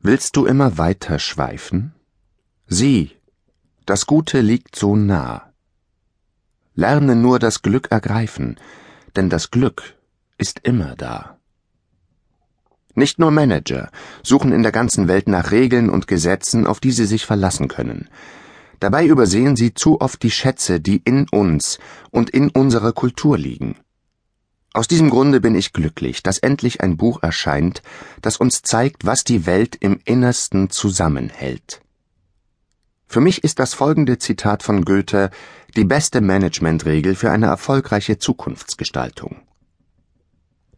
Willst du immer weiter schweifen? Sieh, das Gute liegt so nah. Lerne nur das Glück ergreifen, denn das Glück ist immer da. Nicht nur Manager suchen in der ganzen Welt nach Regeln und Gesetzen, auf die sie sich verlassen können. Dabei übersehen sie zu oft die Schätze, die in uns und in unserer Kultur liegen. Aus diesem Grunde bin ich glücklich, dass endlich ein Buch erscheint, das uns zeigt, was die Welt im Innersten zusammenhält. Für mich ist das folgende Zitat von Goethe die beste Managementregel für eine erfolgreiche Zukunftsgestaltung.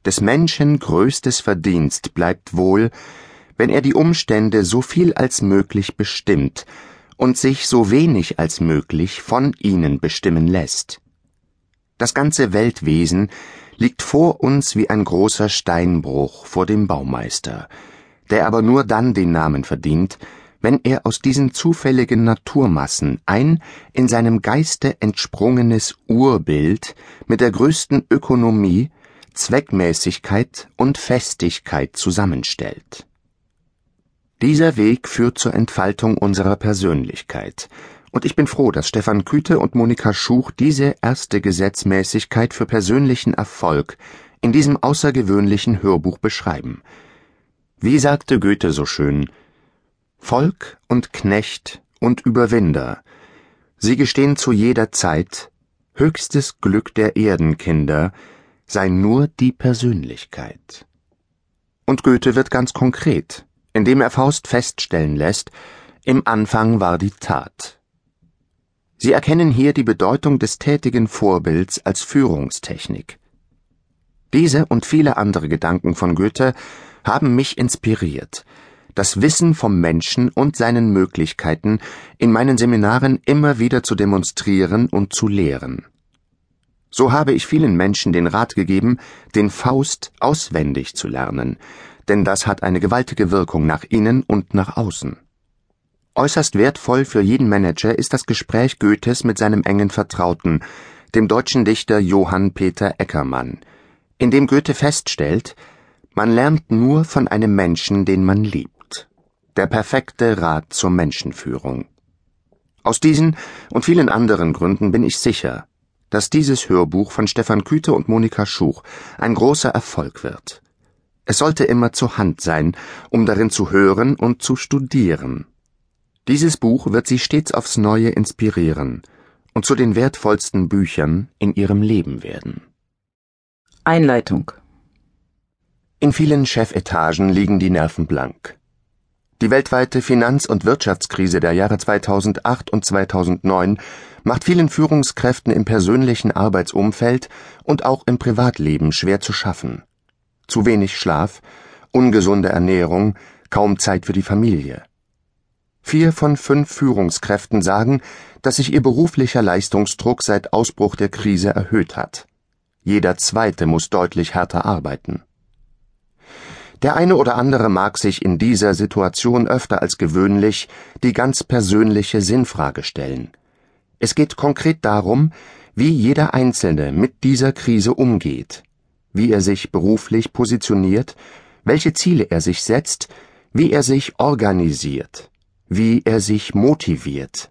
Des Menschen größtes Verdienst bleibt wohl, wenn er die Umstände so viel als möglich bestimmt und sich so wenig als möglich von ihnen bestimmen lässt. Das ganze Weltwesen liegt vor uns wie ein großer Steinbruch vor dem Baumeister, der aber nur dann den Namen verdient, wenn er aus diesen zufälligen Naturmassen ein in seinem Geiste entsprungenes Urbild mit der größten Ökonomie, Zweckmäßigkeit und Festigkeit zusammenstellt. Dieser Weg führt zur Entfaltung unserer Persönlichkeit, und ich bin froh, dass Stefan Küte und Monika Schuch diese erste Gesetzmäßigkeit für persönlichen Erfolg in diesem außergewöhnlichen Hörbuch beschreiben. Wie sagte Goethe so schön, Volk und Knecht und Überwinder, sie gestehen zu jeder Zeit, höchstes Glück der Erdenkinder sei nur die Persönlichkeit. Und Goethe wird ganz konkret, indem er Faust feststellen lässt, im Anfang war die Tat. Sie erkennen hier die Bedeutung des tätigen Vorbilds als Führungstechnik. Diese und viele andere Gedanken von Goethe haben mich inspiriert, das Wissen vom Menschen und seinen Möglichkeiten in meinen Seminaren immer wieder zu demonstrieren und zu lehren. So habe ich vielen Menschen den Rat gegeben, den Faust auswendig zu lernen, denn das hat eine gewaltige Wirkung nach innen und nach außen. Äußerst wertvoll für jeden Manager ist das Gespräch Goethes mit seinem engen Vertrauten, dem deutschen Dichter Johann Peter Eckermann, in dem Goethe feststellt, man lernt nur von einem Menschen, den man liebt. Der perfekte Rat zur Menschenführung. Aus diesen und vielen anderen Gründen bin ich sicher, dass dieses Hörbuch von Stefan Küte und Monika Schuch ein großer Erfolg wird. Es sollte immer zur Hand sein, um darin zu hören und zu studieren. Dieses Buch wird Sie stets aufs Neue inspirieren und zu den wertvollsten Büchern in Ihrem Leben werden. Einleitung In vielen Chefetagen liegen die Nerven blank. Die weltweite Finanz- und Wirtschaftskrise der Jahre 2008 und 2009 macht vielen Führungskräften im persönlichen Arbeitsumfeld und auch im Privatleben schwer zu schaffen. Zu wenig Schlaf, ungesunde Ernährung, kaum Zeit für die Familie. Vier von fünf Führungskräften sagen, dass sich ihr beruflicher Leistungsdruck seit Ausbruch der Krise erhöht hat. Jeder zweite muss deutlich härter arbeiten. Der eine oder andere mag sich in dieser Situation öfter als gewöhnlich die ganz persönliche Sinnfrage stellen. Es geht konkret darum, wie jeder Einzelne mit dieser Krise umgeht, wie er sich beruflich positioniert, welche Ziele er sich setzt, wie er sich organisiert wie er sich motiviert,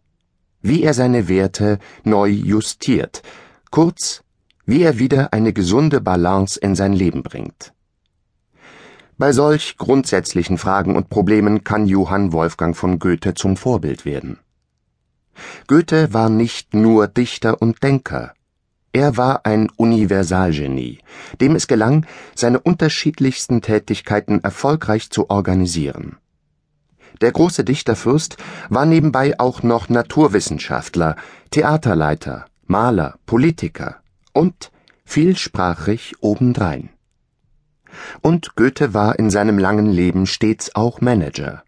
wie er seine Werte neu justiert, kurz, wie er wieder eine gesunde Balance in sein Leben bringt. Bei solch grundsätzlichen Fragen und Problemen kann Johann Wolfgang von Goethe zum Vorbild werden. Goethe war nicht nur Dichter und Denker, er war ein Universalgenie, dem es gelang, seine unterschiedlichsten Tätigkeiten erfolgreich zu organisieren. Der große Dichterfürst war nebenbei auch noch Naturwissenschaftler, Theaterleiter, Maler, Politiker und vielsprachig obendrein. Und Goethe war in seinem langen Leben stets auch Manager.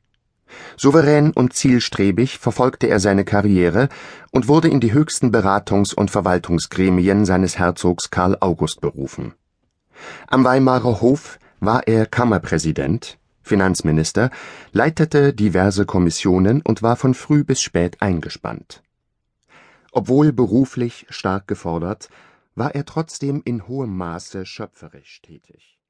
Souverän und zielstrebig verfolgte er seine Karriere und wurde in die höchsten Beratungs- und Verwaltungsgremien seines Herzogs Karl August berufen. Am Weimarer Hof war er Kammerpräsident, Finanzminister, leitete diverse Kommissionen und war von früh bis spät eingespannt. Obwohl beruflich stark gefordert, war er trotzdem in hohem Maße schöpferisch tätig